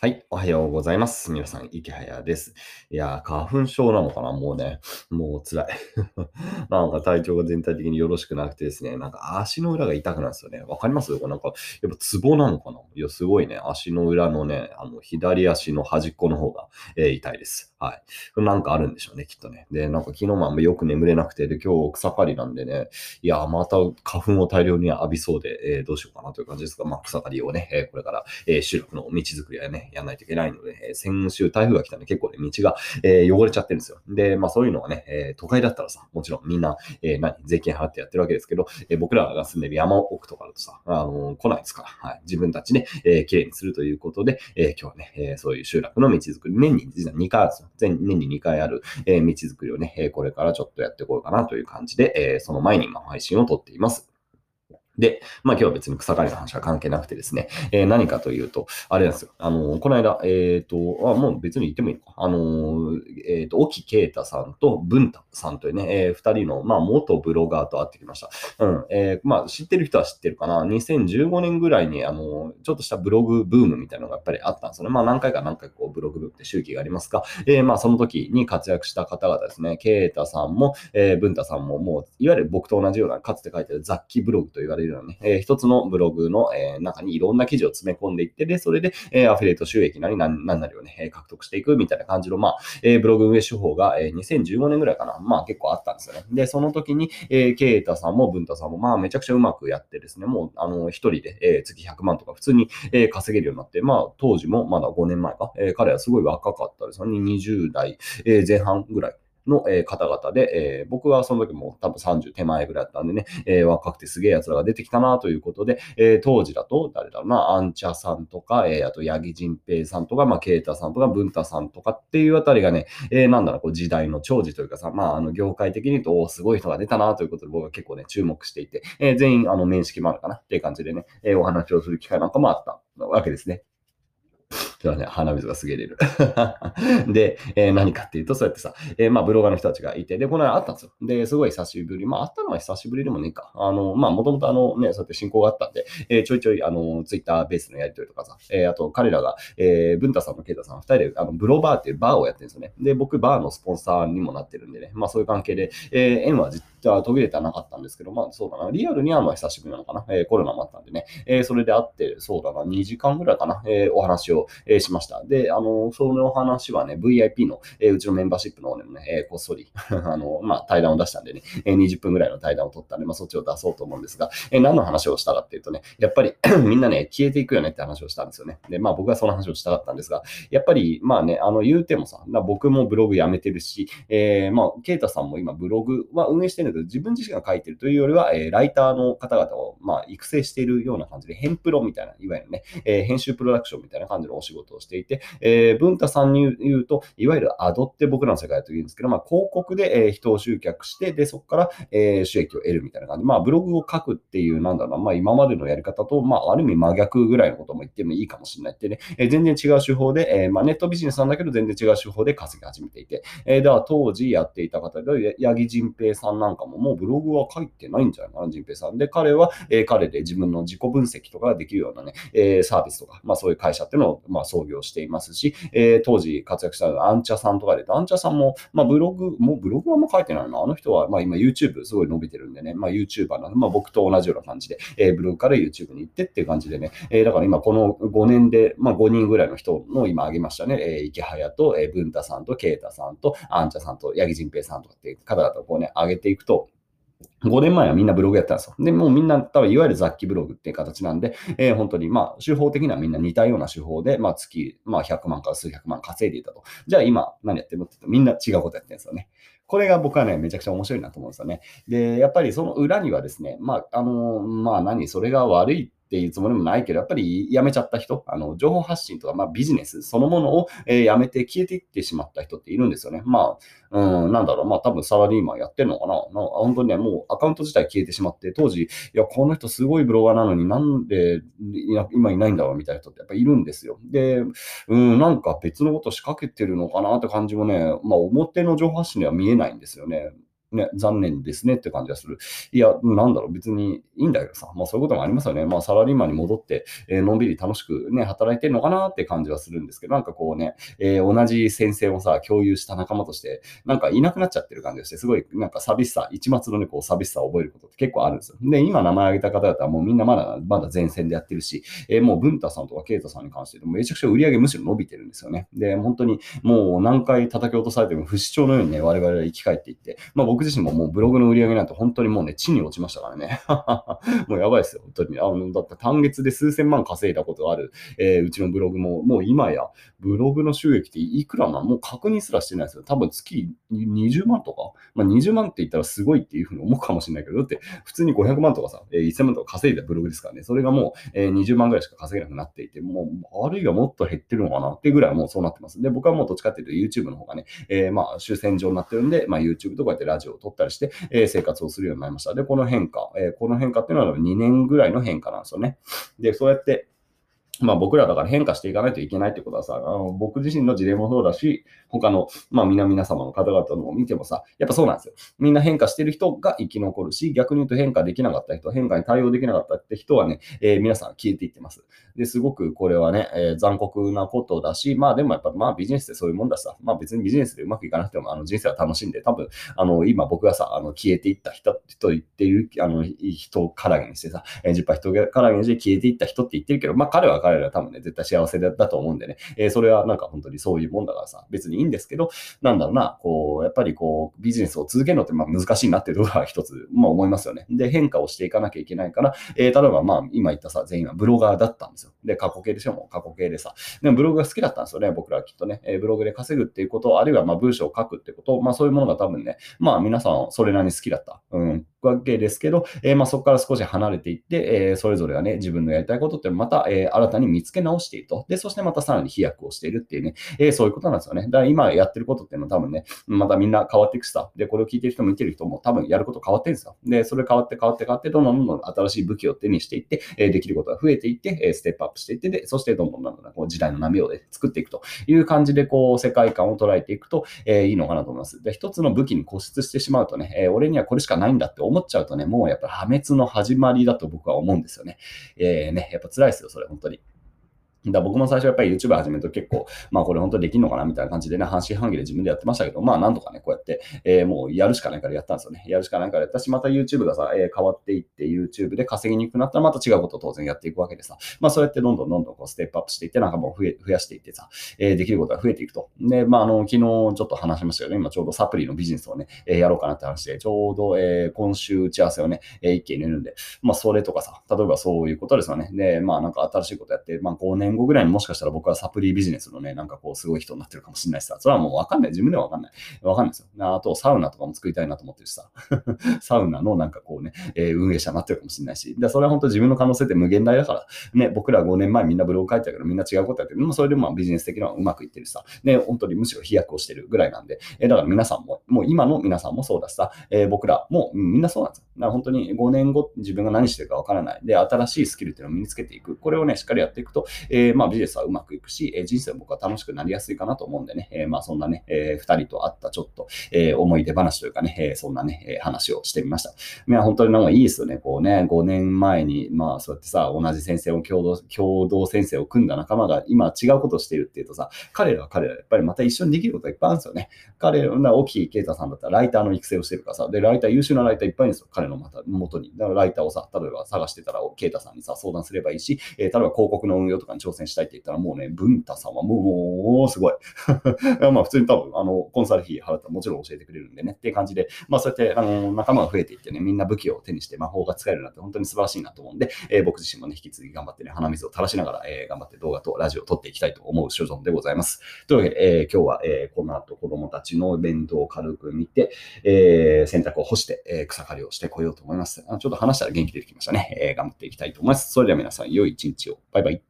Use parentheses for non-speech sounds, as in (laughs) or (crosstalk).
はい、おはようございます。皆さん、池早です。いやー、花粉症なのかな？もうね、もう辛い。(laughs) なんか体調が全体的によろしくなくてですね、なんか足の裏が痛くなるんですよね。わかります？これなんか、やっぱツボなのかな？いや、すごいね、足の裏のね、あの、左足の端っこの方が、えー、痛いです。はい。なんかあるんでしょうね、きっとね。で、なんか昨日もあんまよく眠れなくて、で、今日草刈りなんでね、いやー、また花粉を大量に浴びそうで、えー、どうしようかなという感じですが、まあ、草刈りをね、え、これから、えー、収録の道作りはね、やんないといけないので、え先週台風が来たんで結構ね、道が、え、汚れちゃってるんですよ。で、まあそういうのはね、え、都会だったらさ、もちろんみんな、え、何、税金払ってやってるわけですけど、え僕らが住んでる山奥とかだとさ、あの来ないですから、はい、自分たちで、えー、綺麗にするということで、え今日はね、えそういう集落の道作り、年に実は2回あるんですよ。全年に2回ある、え道作りをね、えこれからちょっとやっていこうかなという感じで、えその前に今配信を撮っています。で、まあ今日は別に草刈りの話は関係なくてですね、えー、何かというと、あれなんですよ。あのー、この間、えっ、ー、と、あ、もう別に言ってもいいのか。あのー、えっ、と、沖啓太さんと文太さんというね、えー、二人の、まあ元ブロガーと会ってきました。うん。えー、まあ知ってる人は知ってるかな。2015年ぐらいに、あのちょっとしたブログブームみたいなのがやっぱりあったんですよね。まあ何回か何回こうブログブームって周期がありますが、えー、まあその時に活躍した方々ですね、啓太さんも、えー、文太さんも、もう、いわゆる僕と同じような、かつて書いてる雑記ブログと言われるようなね、えー、一つのブログの、え中にいろんな記事を詰め込んでいって、で、それで、えアフィリエイト収益なり何なりをね、獲得していくみたいな感じの、まあ、えブログ運営手法が、え2015年ぐらいかな。まあ結構あったんですよね。で、その時に、えー、ケイタさんも文太さんも、まあめちゃくちゃうまくやってですね、もう、あの、一人で、えー、月100万とか普通に、えー、稼げるようになって、まあ当時もまだ5年前か、えー、彼はすごい若かったですよね。20代、えー、前半ぐらい。の、え方々で、え僕はその時も多分30手前ぐらいだったんでね、え若くてすげえ奴らが出てきたなということで、え当時だと誰だろうな、アンチャさんとか、えあと、八木仁平さんとか、まあ、ケイタさんとか、文太さんとかっていうあたりがね、えなんだろう、こう時代の長寿というかさ、まあ、あの、業界的に言うと、おすごい人が出たなということで僕は結構ね、注目していて、え全員、あの、面識もあるかなっていう感じでね、えお話をする機会なんかもあったわけですね。今日はね、鼻水がすげえ出る。(laughs) で、えー、何かっていうと、そうやってさ、えー、まあ、ブロガーの人たちがいて、で、この間会ったんですよ。で、すごい久しぶり。まあ、会ったのは久しぶりでもねえか。あの、まあ、もともとあのね、そうやって進行があったんで、えー、ちょいちょい、あの、ツイッターベースのやりとりとかさ、えー、あと、彼らが、えー、文太さんとケイタさん、二人で、あの、ブロバーっていうバーをやってるんですよね。で、僕、バーのスポンサーにもなってるんでね、まあ、そういう関係で、えー、縁は実は途切れてはなかったんですけど、まあ、そうだな。リアルにはまあ久しぶりなのかな。えー、コロナもあったんでね、えー、それで会って、そうだな、2時間ぐらいかな、えー、お話を、えー、しました。で、あの、その話はね、VIP の、えー、うちのメンバーシップの方でもね、えー、こっそり (laughs) あの、まあ、対談を出したんでね、えー、20分ぐらいの対談を取ったんで、まあ、そっちを出そうと思うんですが、えー、何の話をしたかっていうとね、やっぱり (clears throat) みんなね、消えていくよねって話をしたんですよね。で、まあ、僕はその話をしたかったんですが、やっぱり、まあね、あの、言うてもさ、僕もブログやめてるし、えー、まあ、ケイタさんも今ブログは運営してるんだけど、自分自身が書いてるというよりは、えー、ライターの方々を、まあ、育成しているような感じで、編プロみたいな、いわゆるね、えー、編集プロダクションみたいな感じのお仕事をしていて、えー、文太さんに言うと、いわゆるアドって僕らの世界と言うんですけど、まあ、広告で、えー、人を集客して、で、そこから、えー、収益を得るみたいな感じ。まあ、ブログを書くっていう、なんだろうな、まあ、今までのやり方と、まあ、ある意味真逆ぐらいのことも言ってもいいかもしれないってね、えー、全然違う手法で、えー、まあ、ネットビジネスなんだけど、全然違う手法で稼ぎ始めていて、えー、では当時やっていた方で、八木仁平さんなんかももうブログは書いてないんじゃないかな、仁平さん。で、彼は、えー、彼で自分の自己分析とかができるようなね、えー、サービスとか、まあ、そういう会社っていうのを、まあ、創業していますし、えー、当時活躍したアンチャさんとかで、アンチャさんも、まあ、ブログ、もうブログはもう書いてないな。あの人は、まあ、今 YouTube すごい伸びてるんでね、まあ、YouTuber なので、まあ、僕と同じような感じで、えー、ブログから YouTube に行ってっていう感じでね、えー、だから今この5年で、まあ、5人ぐらいの人の今挙げましたね、えー、池早と、えー、文太さんと、啓太さんと、アンチャさんと、八木仁平さんとかっていう方々をこうね、上げていくと、5年前はみんなブログやったんですよ。で、もうみんな多分いわゆる雑記ブログっていう形なんで、えー、本当にまあ手法的にはみんな似たような手法で、まあ月、まあ100万から数百万稼いでいたと。じゃあ今何やってるのって言うとみんな違うことやってるんですよね。これが僕はね、めちゃくちゃ面白いなと思うんですよね。で、やっぱりその裏にはですね、まあ、あの、まあ何、それが悪いっていうつもりもないけど、やっぱり辞めちゃった人、あの情報発信とか、まあ、ビジネスそのものを、え、辞めて消えていってしまった人っているんですよね。まあ、うん、なんだろう、まあ多分サラリーマンやってるのかな。な本当にね、もうアカウント自体消えてしまって、当時、いや、この人すごいブロガーなのになんで今いないんだろうみたいな人ってやっぱいるんですよ。で、うん、なんか別のこと仕掛けてるのかなって感じもね、まあ表の情報発信では見えないんですよね。ね、残念ですねって感じがする。いや、なんだろう、別にいいんだけどさ、まあそういうこともありますよね。まあサラリーマンに戻って、えー、のんびり楽しくね、働いてるのかなって感じはするんですけど、なんかこうね、えー、同じ先生をさ、共有した仲間として、なんかいなくなっちゃってる感じがして、すごいなんか寂しさ、一末のね、こう寂しさを覚えることって結構あるんですよ。で、今名前挙げた方々はもうみんなまだ、まだ前線でやってるし、えー、もう文太さんとか啓太さんに関してめちゃくちゃ売り上げむしろ伸びてるんですよね。で、本当にもう何回叩き落とされても不死鳥のようにね、我々は生き返っていって、まあ僕僕自身ももうブログの売り上げなんて本当にもうね、地に落ちましたからね。(laughs) もうやばいですよ、本当に。あの、だって単月で数千万稼いだことある、えー、うちのブログも、もう今や、ブログの収益っていくらなもう確認すらしてないですよ。多分月20万とか。まあ20万って言ったらすごいっていうふうに思うかもしれないけど、だって普通に500万とかさ、えー、1000万とか稼いだブログですからね。それがもう、えー、20万ぐらいしか稼げなくなっていて、もう、あるいはもっと減ってるのかなってぐらいもうそうなってます。で、僕はもうどっちかっていうと YouTube の方がね、えー、まあ、主戦場になってるんで、まあ YouTube とかやってラジオを撮ったりして、えー、生活をするようになりました。で、この変化、えー、この変化っていうのは2年ぐらいの変化なんですよね。で、そうやって、まあ僕らだから変化していかないといけないってことはさ、あの僕自身の事例もそうだし、他の、まあ皆々様の方々のを見てもさ、やっぱそうなんですよ。みんな変化してる人が生き残るし、逆に言うと変化できなかった人、変化に対応できなかったって人はね、えー、皆さん消えていってます。で、すごくこれはね、えー、残酷なことだし、まあでもやっぱまあビジネスってそういうもんだしさ、まあ別にビジネスでうまくいかなくてもあの人生は楽しんで、多分、あの今僕がさ、あの消えていった人と言っている、あの人からげにしてさ、えー、10人からげにして消えていった人って言ってるけど、まあ彼は彼ら多分ね、絶対幸せだと思うんでね、えー、それはなんか本当にそういうもんだからさ、別にいいんですけど、なんだろうな、こう、やっぱりこう、ビジネスを続けるのってまあ難しいなっていうところは一つ、まあ思いますよね。で、変化をしていかなきゃいけないから、えー、例えばまあ今言ったさ、全員はブロガーだったんですよ。で、過去形でしょもう過去形でさ。でもブログが好きだったんですよね、僕らはきっとね。え、ブログで稼ぐっていうこと、あるいはま文章を書くってこと、まあそういうものが多分ね、まあ皆さんそれなりに好きだった。うん。わけですけど、えー、まあそこから少し離れていって、えー、それぞれがね、自分のやりたいことってまた、えー、新たに見つけ直していると。で、そしてまたさらに飛躍をしているっていうね、えそういうことなんですよね。だから今やってることっていうのは多分ね、またみんな変わっていくしさ。で、これを聞いてる人も見てる人も多分やること変わってるんですよ。で、それ変わって変わって変わって、どんどんどんどん新しい武器を手にしていって、えできることが増えていって、えステップアップしていって、で、そしてどんどんどんどんこう時代の波を、ね、作っていくという感じで、こう、世界観を捉えていくと、えいいのかなと思います。で、一つの武器に固執してしまうとね、え俺にはこれしかないんだって思っちゃうとね、もうやっぱ破滅の始まりだと僕は思うんですよね。えー、ね、やっぱ辛いですよ、それ、本当に。だ僕も最初やっぱり YouTube 始めると結構、まあこれ本当にできるのかなみたいな感じでね、半信半疑で自分でやってましたけど、まあなんとかね、こうやって、えー、もうやるしかないからやったんですよね。やるしかないからやったし、また YouTube がさ、えー、変わっていって YouTube で稼ぎにくくなったらまた違うことを当然やっていくわけでさ、まあそうやってどんどんどんどんこうステップアップしていって、なんかもう増え増やしていってさ、えー、できることが増えていくと。で、まああの、昨日ちょっと話しましたけど、ね、今ちょうどサプリのビジネスをね、えー、やろうかなって話で、ちょうど、えー、今週打ち合わせをね、えー、一気に入れるんで、まあそれとかさ、例えばそういうことですよね。で、まあなんか新しいことやって、まあ5年後ぐらいにもしかしたら僕はサプリビジネスのね、なんかこう、すごい人になってるかもしれないしさ、それはもうわかんない。自分ではわかんない。わかんないですよ。あと、サウナとかも作りたいなと思ってるしさ、(laughs) サウナのなんかこうね、え、運営者になってるかもしれないし、でそれは本当自分の可能性って無限大だから、ね、僕ら5年前みんなブログ書いてたけど、みんな違うことやってる。でもそれでもビジネス的にはうまくいってるしさ、ね、本当にむしろ飛躍をしてるぐらいなんで、え、だから皆さんも、もう今の皆さんもそうだしさ、え、僕らも、うん、みんなそうなんですよ。だから本当に5年後自分が何してるかわからない。で、新しいスキルっていうのを身につけていく。これをね、しっかりやっていくと、えー、まあビジネスはうまくいくし、えー、人生も僕は楽しくなりやすいかなと思うんでね、えー、まあそんなね、えー、2人と会ったちょっと、えー、思い出話というかね、えー、そんなね、えー、話をしてみました。いや、本当になんかいいですよね。こうね、5年前に、まあそうやってさ、同じ先生を共同、共同先生を組んだ仲間が今違うことをしているっていうとさ、彼らは彼らやっぱりまた一緒にできることがいっぱいあるんですよね。彼ら、沖啓太さんだったらライターの育成をしてるからさ、で、ライター、優秀なライターいっぱいいるんですよ。彼のまた元に。だからライターをさ、例えば探してたら、啓太さんにさ、相談すればいいし、えー、例えば広告の運用とかに挑戦したいって言ったら、もうね、文太さんはもう、すごい。(laughs) まあ普通に多分、あの、コンサル費払ったらもちろん教えてくれるんでね、っていう感じで、まあそうやって、あの、仲間が増えていってね、みんな武器を手にして魔法が使えるなんて本当に素晴らしいなと思うんで、えー、僕自身もね、引き続き頑張ってね、鼻水を垂らしながら、えー、頑張って動画とラジオを撮っていきたいと思う所存でございます。というわけで、えー、今日は、えー、この後子供たちの弁当を軽く見て、えー、洗濯を干して、えー、草刈りをしてこようと思います。あちょっと話したら元気出てきましたね。えー、頑張っていきたいと思います。それでは皆さん、良い一日を。バイバイ。